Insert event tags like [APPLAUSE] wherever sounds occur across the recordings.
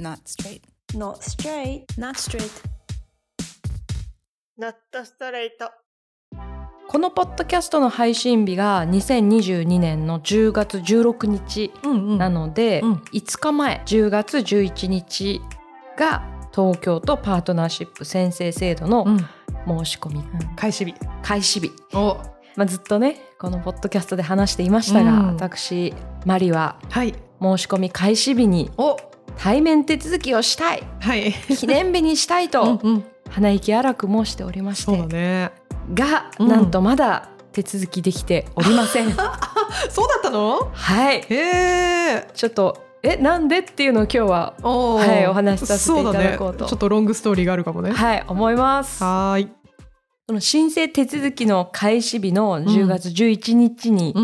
Not straight. Not straight. Not straight. ナットストレート。このポッドキャストの配信日が2022年の10月16日うんうんなので、うん5日前10月11日が東京都パートナーシップ宣誓制度のうん申し込み開始日。開始日、おまあ、ずっとねこのポッドキャストで話していましたが、うん私マリははい。申し込み開始日にお対面手続きをしたいはい。記念日にしたいうんとうん。鼻息荒く申しておりましてだね。が、うんなんとまだ手続きできておりません。[LAUGHS] そうだったの？はいへえ。ちょっとえなんでっていうのを今日はおーはいお話しさせていただこうとね、ちょっとロングストーリーがあるかもね。はい思います。はーい。その申請手続きの開始日の10月11日に。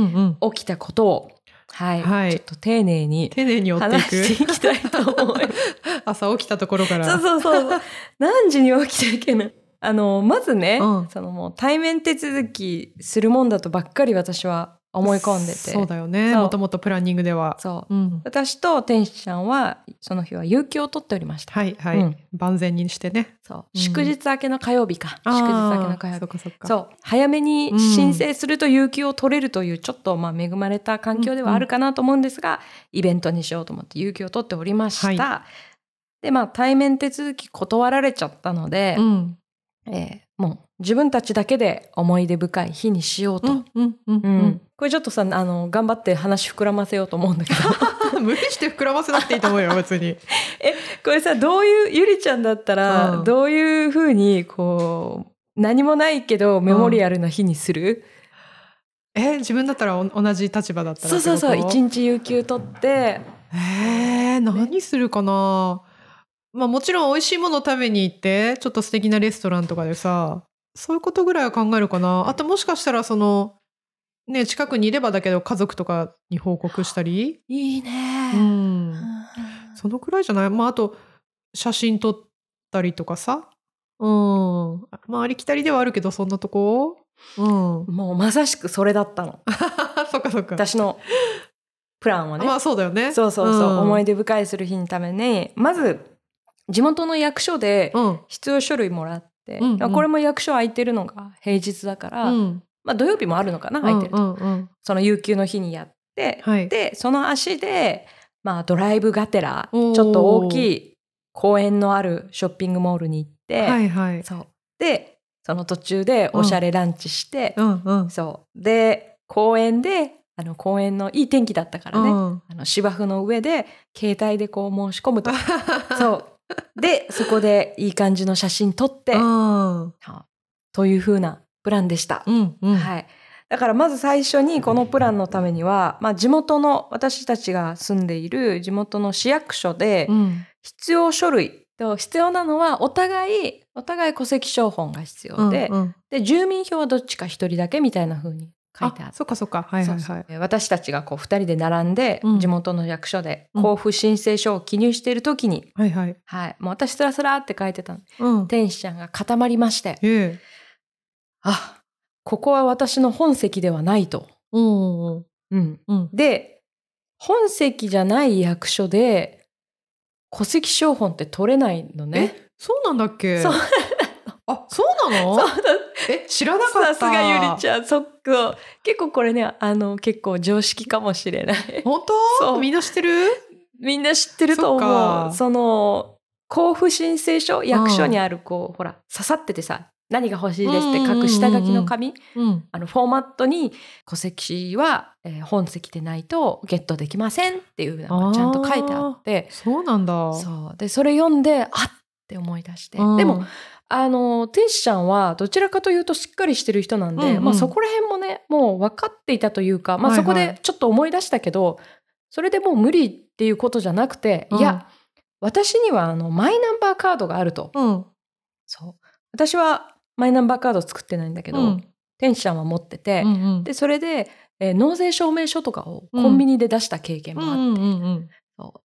起きたことを、はい、はいちょっと丁寧に丁寧に追ってい話していく。きたいと思います。[LAUGHS] 朝起きたところから。そうそうそう。何時に起きたっけな。あのまずね、うんそのもう対面手続きするもんだとばっかり私は思い込んでて。そうだよね。もともとプランニングでは。そううん。私と天使ちゃんはその日は有給を取っておりました。はいはい、うん万全にしてね。そう、うん祝日明けの火曜日か。祝日明けの火曜日。そそう早めに申請すると有給を取れるというちょっとまあ恵まれた環境ではあるかなと思うんですが、イベントにしようと思って有給を取っておりました。はでまあ対面手続き断られちゃったので、うん。えーもう自分たちだけで思い出深い日にしようと。うんうんうんうん。これちょっとさあの頑張って話膨らませようと思うんだけど。うん。無理して膨らませなくていいと思うよ別に。[LAUGHS] これさどういうゆりちゃんだったら、うん。どういうふうにこう何もないけどメモリアルな日にする、え自分だったらお同じ立場だったらそうそうそう一日有給取って。えー、何するかな、まあもちろん美味しいもの食べに行ってちょっと素敵なレストランとかでさそういうことぐらいは考えるかな。あともしかしたらそのね近くにいればだけど家族とかに報告したり。いいね。ううん。んそのくらいじゃない？まああと写真撮ったりとかさ。うん。まあありきたりではあるけどそんなとこ。うん。もうまさしくそれだったの。[LAUGHS] そっかそっか。私のプランはね、まあそうだよね。そうそうそう、ん。思い出深いする日のためにまず地元の役所でうん。必要書類もらって、うんうん。これも役所空いてるのが平日だから、うん。まあ土曜日もあるのかな空いてると、うん。うんうんその有給の日にやって、はい。でその足で、まあ、ドライブがてらちょっと大きい公園のあるショッピングモールに行って、はいはい。そう。でその途中でおしゃれランチして、うんうん。そう。で公園であの公園のいい天気だったからね、うん。あの芝生の上で携帯でこう申し込むと。[LAUGHS] そう [LAUGHS] でそこでいい感じの写真撮って、という風なプランでした。うんうん。はい。だからまず最初にこのプランのためには、まあ、地元の私たちが住んでいる地元の市役所でうん。必要書類と必要なのはお互いお互い戸籍標本が必要で,、うんうん。で住民票はどっちか一人だけみたいな風に書いてある。そっかそっか。はいはいはい。私たちがこう二人で並んで、うん。地元の役所でうん交付申請書を記入している時に、はいはい。はい、もう私スラスラって書いてたの。うん。天使ちゃんが固まりましてええ。あここは私の本籍ではないと。うんうんうん、うん。で本籍じゃない役所で戸籍標本って取れないのね。えそうなんだっけ？そう。あそうなの？そうえ知らなかった。さすがゆりちゃん。そっか。結構これねあの結構常識かもしれない。本そう。当みんな知ってる？みんな知ってると思かう。その交付申請書役所にあるこう、ほら刺さっててさ何が欲しいですって書く下書きの紙、うん。あのフォーマットに戸籍は、えー本籍でないとゲットできませんっていうのがちゃんと書いてあって。そうなんだ。そう。でそれ読んであっって思い出して、うん。でもあの天使ちゃんはどちらかというとしっかりしてる人なんで、うんうん。まあ、そこら辺もねもう分かっていたというか、まあ、はい。はいそこでちょっと思い出したけど、それでもう無理っていうことじゃなくて、うん。いや私にはあのマイナンバーカードがあると。うん。そう。私はマイナンバーカード作ってないんだけど、うん。天使ちゃんは持ってて、うんうん。でそれで、えー納税証明書とかをうんコンビニで出した経験もあって、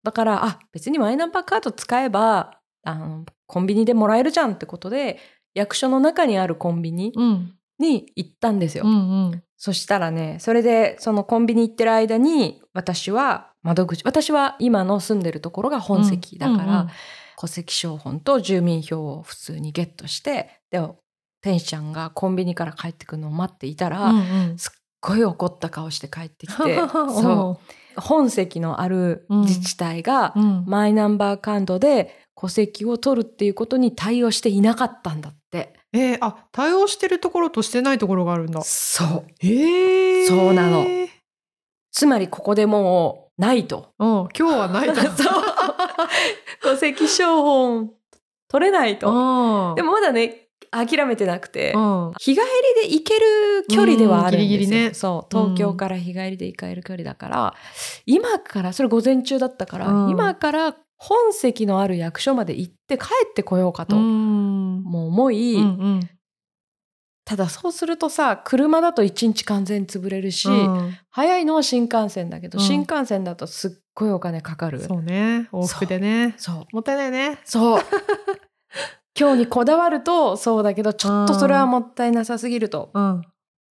だからあ別にマイナンバーカード使えばあのコンビニでもらえるじゃんってことで役所の中にあるコンビニうん。に行ったんですよ。うんうん。そしたらね、それでそのコンビニ行ってる間に私は窓口、私は今の住んでるところが本籍だから、うんうん戸籍証本と住民票を普通にゲットして、で、天使ちゃんがコンビニから帰ってくるのを待っていたら、うんうん。すっごい怒った顔して帰ってきて、[LAUGHS] そう、本籍のある自治体がうん。マイナンバーカードで戸籍を取るっていうことに対応していなかったんだって。えー、あ、対応してるところとしてないところがあるんだ。そう。えー、そうなのつまりここでもうないと。うん、今日はないと。[LAUGHS] そう戸籍証本取れないと。うんでもまだね、諦めてなくて、うん、日帰りで行ける距離ではあるんですよ。うんギリギリねそう。東京から日帰りで行かれる距離だから、今から、それ午前中だったから、うん今から本籍のある役所まで行って帰ってこようかと、うん。もう思い、うんうん。ただそうするとさ、車だと一日完全に潰れるし、うん。早いのは新幹線だけど、うん。新幹線だとすっごいお金かかる。そうね。往復でね。そう。もったいないね。そう。[LAUGHS] 今日にこだわるとそうだけど、ちょっとそれはもったいなさすぎると。うん。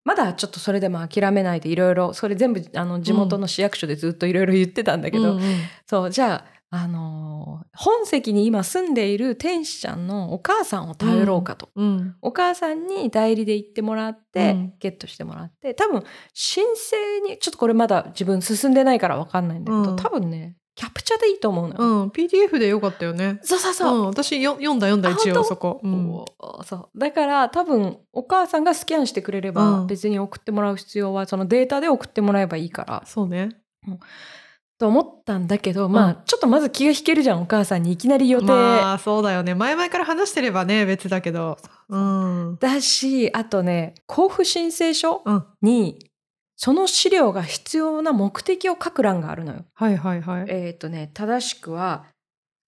まだちょっとそれでも諦めないでいろいろ、それ全部あの地元の市役所でずっといろいろ言ってたんだけど、うん。うんそう、じゃあ、あのー本籍に今住んでいる天使ちゃんのお母さんを頼ろうかと。うん。お母さんに代理で行ってもらって、うん。ゲットしてもらって、多分申請に、ちょっとこれまだ自分進んでないからわかんないんだけど、うん。多分ね、キャプチャでいいと思うのよ。うん。PDF でよかったよね。そうそうそう。うん、私よ読んだ読んだあ一応そこ、うん。そう。だから多分お母さんがスキャンしてくれれば、うん。別に送ってもらう必要はそのデータで送ってもらえばいいから。そうねと思ったんだけど、まあちょっとまず気が引けるじゃんお母さんにいきなり予定、まあそうだよね。前々から話してればね別だけど。うん。だしあとね交付申請書うん。にその資料が必要な目的を書く欄があるのよ。はいはいはい。えっ、とね正しくは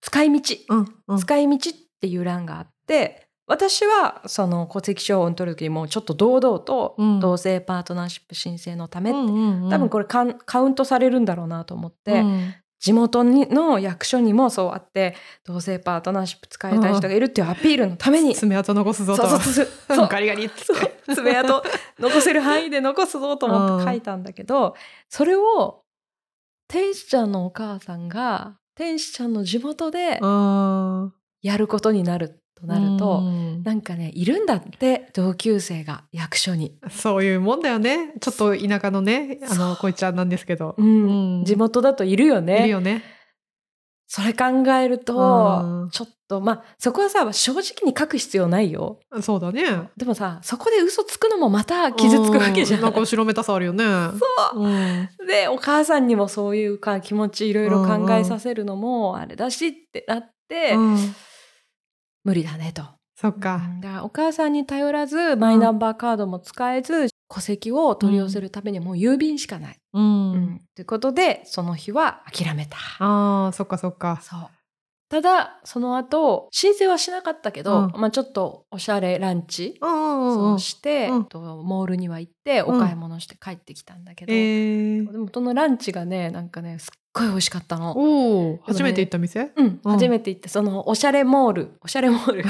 使い道。うんうん。使い道っていう欄があって私はその戸籍証を取る時にもうちょっと堂々とうん。同性パートナーシップ申請のためって、うんうんうん。多分これカウントされるんだろうなと思って、うん。地元にの役所にもそうあって同性パートナーシップ使いたい人がいるっていうアピールのために、爪痕残すぞと。そうそうそう [LAUGHS] ガリガリって爪痕残せる範囲で残すぞと思って書いたんだけど、それを天使ちゃんのお母さんが天使ちゃんの地元でうん。やることになるとなると、うん。なんかねいるんだって同級生が役所に。そういうもんだよね。ちょっと田舎のねあのこいちゃんなんですけど、うん。うん。地元だといるよね。いるよね。それ考えると、うん。ちょっとまあそこはさ正直に書く必要ないよ。そうだね。でもさそこで嘘つくのもまた傷つくわけじゃ。うん。なんか後ろめたさあるよね。そう。うん。でお母さんにもそういうか気持ちいろいろ考えさせるのもあれだしってなって、うん無理だねと。そっかだからお母さんに頼らずマイナンバーカードも使えず、戸籍を取り寄せるためにもう郵便しかない。うん、うんということでその日は諦めた。あーそっかそっかそう。ただ、その後、申請はしなかったけど、うん。まあちょっとおしゃれランチうんうんうんそうして、うん。とモールには行って、お買い物して帰ってきたんだけど、えー、でもそのランチがね、なんかね、すっごい美味しかったの。おお初めて行った店？うん、うん。初めて行って、そのおしゃれモール、おしゃれモール、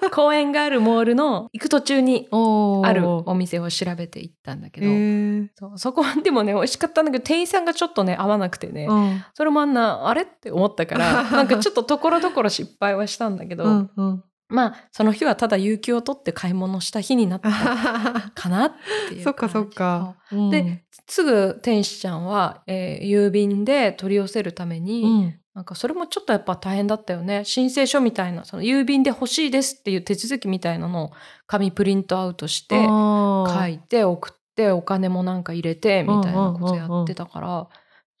[LAUGHS] 公園があるモールの行く途中にあるお店を調べて行ったんだけえど、ー。そうそこはでもね、美味しかったんだけど、店員さんがちょっとね、合わなくてね、うんそれもあんな、あれって思ったから、[LAUGHS] なんかちょっとところどころ失敗はしたんだけど、うんうん。まあ、その日はただ有給を取って買い物した日になった [LAUGHS] かなっていうそっかそっか。そう。で、すぐ天使ちゃんは、えー郵便で取り寄せるために、うん、なんかそれもちょっとやっぱ大変だったよね。申請書みたいな、その郵便で欲しいですっていう手続きみたいなのを紙プリントアウトして、書書いて送ってお金もなんか入れてみたいなことやってたから、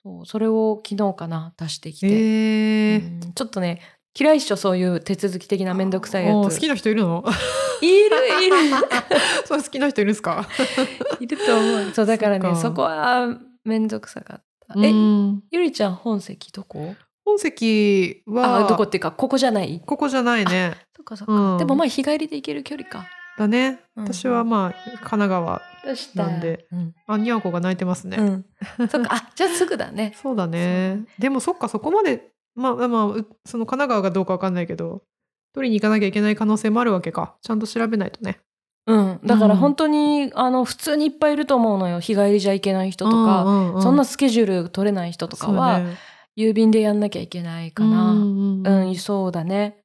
そうそれを昨日かな出してきて、えー。うん。ちょっとね嫌いっしょそういう手続き的なめんどくさいやつ。好きな人いるの？いるいる。[LAUGHS] そう好きな人いるんですか？[LAUGHS] いると思う。そうだからねそこはめんどくさかった、えうん。ゆりちゃん本籍どこ？本籍はあどこっていうかここじゃない？ここじゃないね。そっかそっか、うん。でもまあ日帰りで行ける距離か。だね。うん私はまあ神奈川なんで。うん、あにゃんこが泣いてますね、うん、そっか。あじゃあすぐだね。[LAUGHS] そうだね。でもそっかそこまでまあまあうその神奈川がどうかわかんないけど取りに行かなきゃいけない可能性もあるわけか。ちゃんと調べないとね。うん。だから本当に、あの、普通にいっぱいいると思うのよ。日帰りじゃいけない人とか、うんうんそんなスケジュール取れない人とかは、ね郵便でやんなきゃいけないかな。うんうん、そうだね。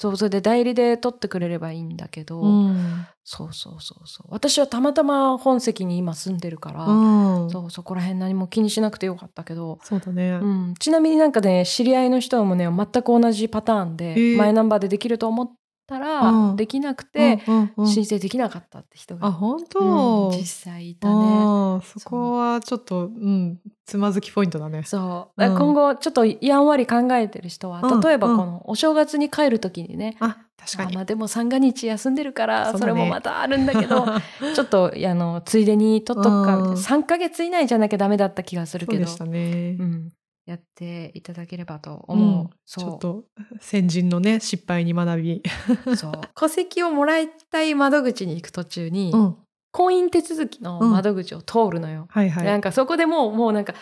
そう、それで代理で取ってくれればいいんだけど、うんそうそうそうそう。私はたまたま本籍に今住んでるから、うんそう、そこら辺何も気にしなくてよかったけど、そうだね。うん、ちなみになんかね、知り合いの人もね、全く同じパターンで、マイナンバーでできると思ったら、うん。できなくて、申請できなかったって人が、あ、本うん当、実際いたね。そこはちょっと、うん、つまずきポイントだね。そう。うん。今後、ちょっとやんわり考えてる人は、うん例えばうん。このお正月に帰るときにね、あ、確かに。あまあでも三が日休んでるからそれもまたあるんだけど [LAUGHS] ちょっとあのついでに取っとくかうん。3ヶ月以内じゃなきゃダメだった気がするけど。そうでしたね。うん、やっていただければと思う、うん。ちょそっと先人のね失敗に学び。うそう。[LAUGHS] 戸籍をもらいたい窓口に行く途中に、うん、婚姻手続きの窓口を通るのよ、はいはい。なんかそこでもうもうなんか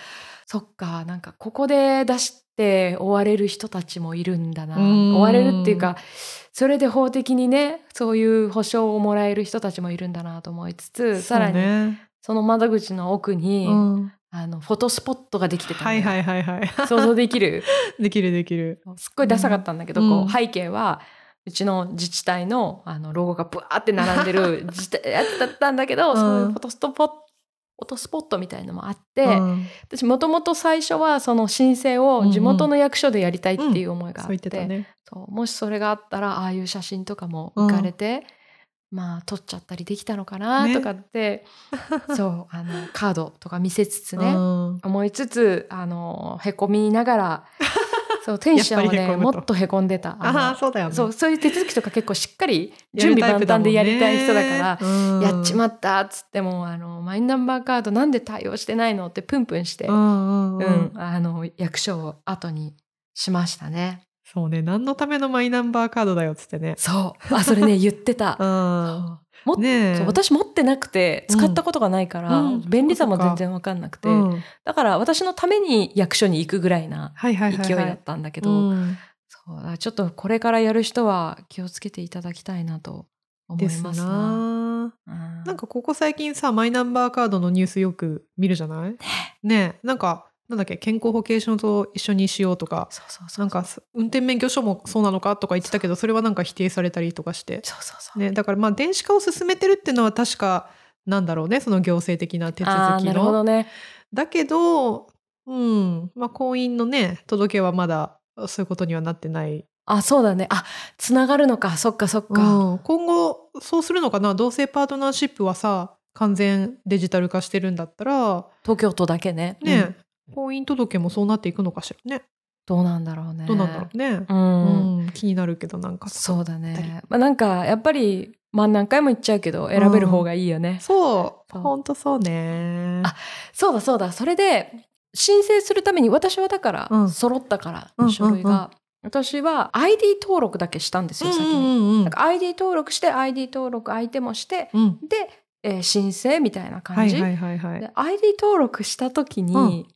そっかなんかここで出して追われる人たちもいるんだな。うん。追われるっていうかそれで法的にねそういう保証をもらえる人たちもいるんだなと思いつつさらにその窓口の奥に、うん、あのフォトスポットができてたはいはいはいはい。想像できる？[LAUGHS] できるできる。すっごいダサかったんだけど、うん。こう背景はうちの自治体のあのロゴがブワーって並んでる自治体やったんだけど、うん。そういうフォトストポッフォトスポットみたいのもあって、うん。私もともと最初はその申請を地元の役所でやりたいっていう思いがあって,、言ってたね。そうもしそれがあったらああいう写真とかも浮かれて、まあ撮っちゃったりできたのかなねとかって、[LAUGHS] そうあのカードとか見せつつね、うん思いつつあのへこみながら [LAUGHS] そう天使ちゃんはねもっとへこんでた。あそうだよね。そうそういう手続きとか結構しっかり準備万端でやりたい人だから。らやっちまったっつってもあのマイナンバーカードなんで対応してないのってプンプンして、うん、あの役所を後にしましたね。そうね何のためのマイナンバーカードだよっつってね。そう。あそれね [LAUGHS] 言ってた。うん。もっねえ。そう私持ってなくて使ったことがないから、うん。便利さも全然わかんなくて、うん。だから私のために役所に行くぐらいな勢いだったんだけど、うん。そうちょっとこれからやる人は気をつけていただきたいなと思いますな。な。うん。なんかここ最近さマイナンバーカードのニュースよく見るじゃない？ねえなんかなんだっけ健康保険証と一緒にしようとかなんか運転免許証もそうなのかとか言ってたけどそれはなんか否定されたりとかして。ね、だからまあ電子化を進めてるっていうのは確かなんだろうねその行政的な手続きあーなるほどの。ね。だけど、うんまあ、婚姻のね届けはまだそういうことにはなってない、あ、そうだね。あ、つながるのか。そっかそっか。うん今後そうするのかな同性パートナーシップはさ完全デジタル化してるんだったら東京都だけね。ね、うん婚姻届もそうなっていくのかしらねどうなんだろうね。どうなんだろうね、うん。うん気になるけどなんかそうだね。まあなんか、やっぱり、まあ何回も言っちゃうけど、選べる方がいいよね。そうそうほんとそうねあそうだそうだ。それで、申請するために、私はだから、うん揃ったから、うん書類が。うんうん私は ID 登録だけしたんですよ、先に。うんうんうん ID 登録して、ID 登録相手もして、うんで、えー申請みたいなは感じ。いはいはいはいで ID 登録した時に、うん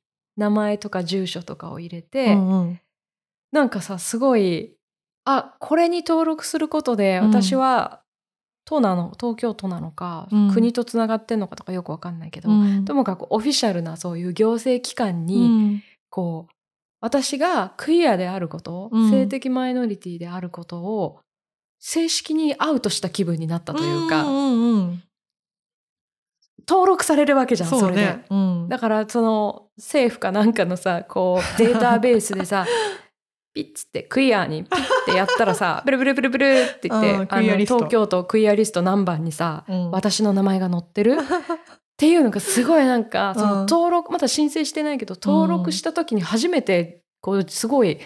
名前とか住所とかを入れて、うんうん。なんかさすごいあこれに登録することでうん。私は都なの東京都なのか、うん。国とつながってんのかとかよくわかんないけど、うん。ともかくオフィシャルなそういう行政機関うに、ん。こう私がクイアであること、うん。性的マイノリティであることを正式にアウトした気分になったというか、んうんうん登録されるわけじゃんそれで。そうん、だからその政府かなんかのさこう [LAUGHS] データベースでさピッつってクイアにピッてやったらさ [LAUGHS] ブルブルブルブルって言って、うんあの東京都クイアリスト何番にさ、うん。私の名前が載ってる？っていうのがすごいなんかそのうん。登録まだ申請してないけど登録した時に初めてこうすごい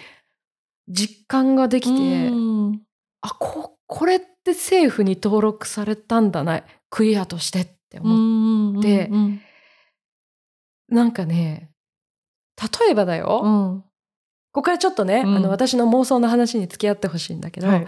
実感ができて、うん。あここれって政府に登録されたんだなクイアとしてって思って。でうんうん。なんかね、例えばだよ、うん。ここからちょっとね、うん。あの私の妄想の話に付き合ってほしいんだけど、はい。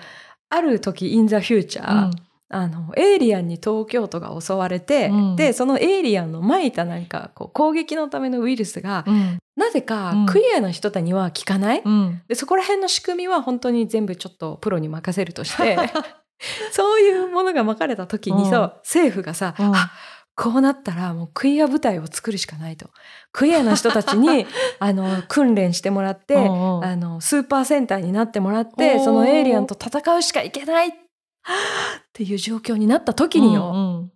ある時 in the future、うん。あのエイリアンに東京都が襲われて、うん。でそのエイリアンのまいたなんかこう攻撃のためのウイルスが、うん。なぜかうん。クイアの人たちには効かない、うん。でそこら辺の仕組みは本当に全部ちょっとプロに任せるとして [LAUGHS] そういうものが巻かれた時にさ、うん。政府がさ、うん。あこうなったらもうクイア部隊を作るしかないと。クイアな人たちに [LAUGHS] あの訓練してもらって、あのスーパー戦隊になってもらってそのエイリアンと戦うしかいけない。っていう状況になった時によ、うんうん。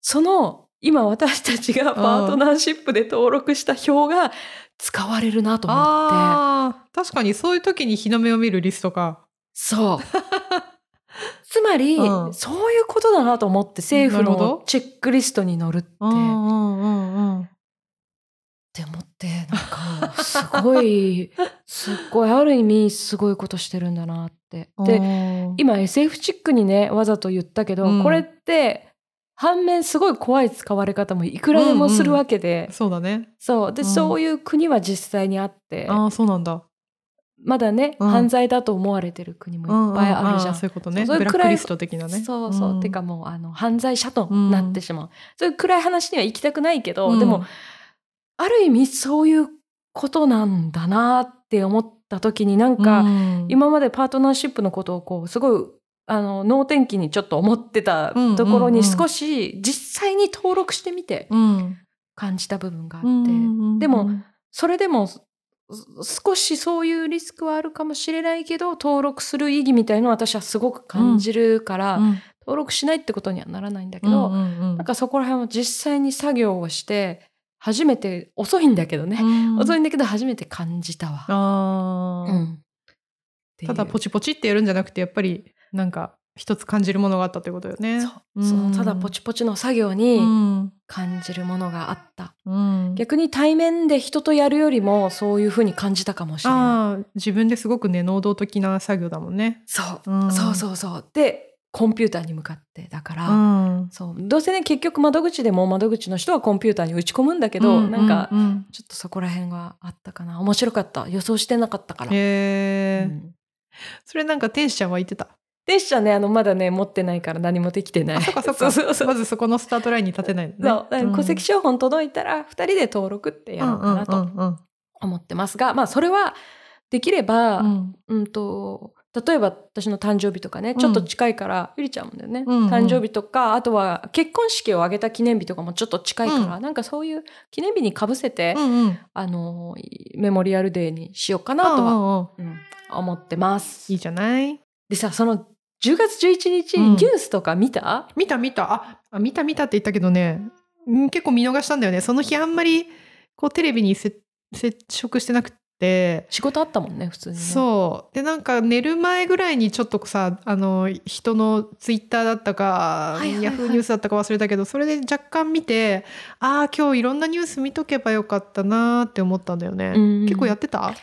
その今私たちがパートナーシップで登録した票が使われるなと思って。確かにそういう時に日の目を見るリストか。そうつまり、うんそういうことだなと思って政府のチェックリストに載るって。うんうんうんうん。って思ってなんかすごい [LAUGHS] すっごいある意味すごいことしてるんだなって。でで今 SF チックにねわざと言ったけど、うんこれって反面すごい怖い使われ方もいくらでもするわけで、そうだね。そうで、うんそういう国は実際にあってああそうなんだ。まだね、うん。犯罪だと思われてる国もいっぱいあるじゃん。そういうことね。そういう暗いブラックリスト的なね。そうそう、ん。てかもうあの犯罪者となってしまう、そういう暗い話には行きたくないけど、うん。でもある意味そういうことなんだなって思った時になんか、うん。今までパートナーシップのことをこうすごいあの脳天気にちょっと思ってたうんところうん。うんに少し実際に登録してみてうん。感じた部分があって、うんでもそれでもす少しそういうリスクはあるかもしれないけど登録する意義みたいのを私はすごく感じるから、うん。登録しないってことにはならないんだけうんど、うんうん。なんかそこら辺を実際に作業をして初めて遅いんだけどね、うん。遅いんだけど初めて感じたわ。ただポチポチってやるんじゃなくてやっぱりなんか一つ感じるものがあったということよね。そうそのただポチポチの作業うにん感じるものがあった。うん逆に対面で人とやるよりもそういうふうに感じたかもしれない。ああ自分ですごくね能動的な作業だもんね。そう、うんそうそうそう。でコンピューターに向かってだから、うんそうどうせね結局窓口でも窓口の人はコンピューターに打ち込むんだけど、なんかうんうんちょっとそこら辺があったかな面白かった予想してなかったから。へえ、うんそれなんか天使ちゃんは言ってた？でしたねあのまだね持ってないから何もできてない。あそっかそっか。そうそうそう。まずそこのスタートラインに立てないのね。そう。戸籍証本届いたら2人で登録ってやろうかなとうんうん思ってますが、まあそれはできれば、ううんんと例えば私の誕生日とかねん。ちょっと近いから、ゆりちゃんもだよね、うんうん。誕生日とかあとは結婚式を挙げた記念日とかもちょっと近いから、なんかそういう記念日にかぶせて、うんうん。あのメモリアルデーにしようかなとは、うんうんうん。うん思ってます。いいじゃない？でさその10月11日、うん。ニュースとか見た？見た見た。ああ見た見たって言ったけどね。うん結構見逃したんだよね。その日あんまりこうテレビにせ接触してなくて。仕事あったもんね普通にね。そう。でなんか寝る前ぐらいにちょっとさあの人のツイッターだったか、はいはいはい。ヤフーニュースだったか忘れたけどそれで若干見てああ今日いろんなニュース見とけばよかったなーって思ったんだよね、うん。結構やってた？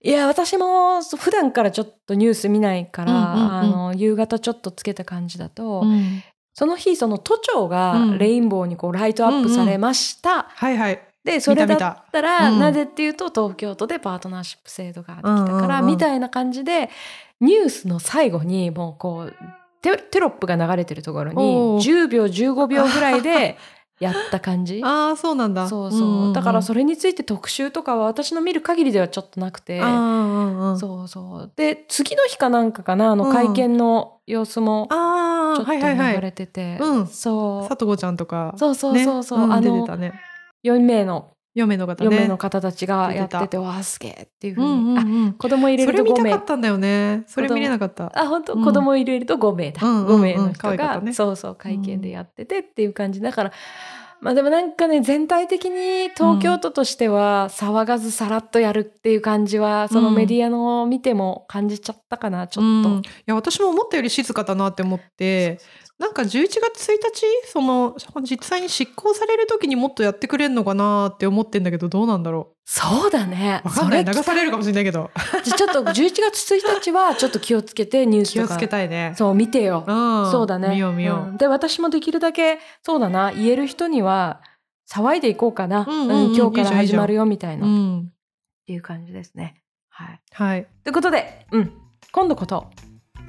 いや私も普段からちょっとニュース見ないから、うんうんうん。あの夕方ちょっとつけた感じだと、うん。その日その都庁うがん。レインボーにこうライトアップされました。はいはい。でそれだったら、うん。なぜっていうと東京都でパートナーシップ制度ができたから、うんうんうん。みたいな感じでニュースの最後にもうこうテテロップが流れてるところにおー。10秒15秒ぐらいで [LAUGHS] やった感じ？ああそうなんだ。そうそう、だからそれれについて特集とかは私の見る限りではちょっとなくて。うんうんそうそう。で、次の日かなんかかな、あのうん。会見の様子もああちょっとはい。はいはい流れてて、うん。そう。佐藤ちゃんとかそうそうそうそう、ねんあの出てたね。4名の、嫁の方4ね。名の方たちがやって出てて、わあ、すげえっていうふううに。あ、んうんうん。子供入れそれ見ると5名。たかったんだよね。それ見れなかった。あ、本当、うん。子供入れると5名だ。うんうんうん。5名の人が、ね。そうそう、会見でやっててっていう感じ。だから、まあでもなんかね、全体的に東京都としては騒がずさらっとやるっていう感じは、そのメディアの見ても感じちゃったかな、ちょっと。うん。いや私も思ったより静かだなって思ってなんか11月1日その実際に執行される時にもっとやってくれるのかなって思ってんだけどどうなんだろそうだね。かんない。それ流されるかもしれないけど。[LAUGHS] じゃあちょっと11月1日はちょっと気をつけてニュースとか。気をつけたいね。そう見てよ、うん。そうだね。見よう見よん。で私もできるだけそうだな。言える人には騒いでいこうかな、うんうんうん。今日から始まるよみたいうな、っうん。ていう感じですね。はい。はい。ということで、うん、今度こと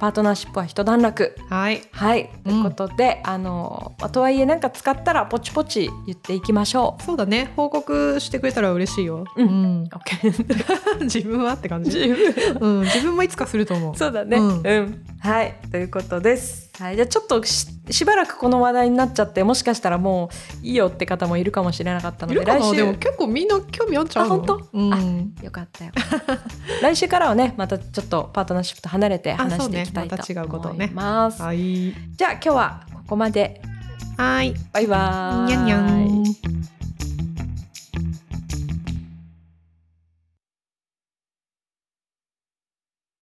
パートナーシップは一段落。はい。はい。ということで、あのまあとはいえなんか使ったらポチポチ言っていきましょそうだね。報告してくれたら嬉しいよ、うん。うん。う OK [LAUGHS] 自分はって感じ、自分。うん、自分もいつかすると思う。そうだね。ううんん、はい、ということです。はい、じゃあちょっとししばらくこの話題になっちゃって、もしかしたらもういいよって方もいるかもしれなかったので、来週でも結構みんな興味あっちゃうのあ本当？うん、よかったよ。[LAUGHS] 来週からはね、またちょっとパートナーシップと離れて話していきたいとまた違うことを思ねい。ます。はい。じゃあ今日はここまで。はい。バイバーイ。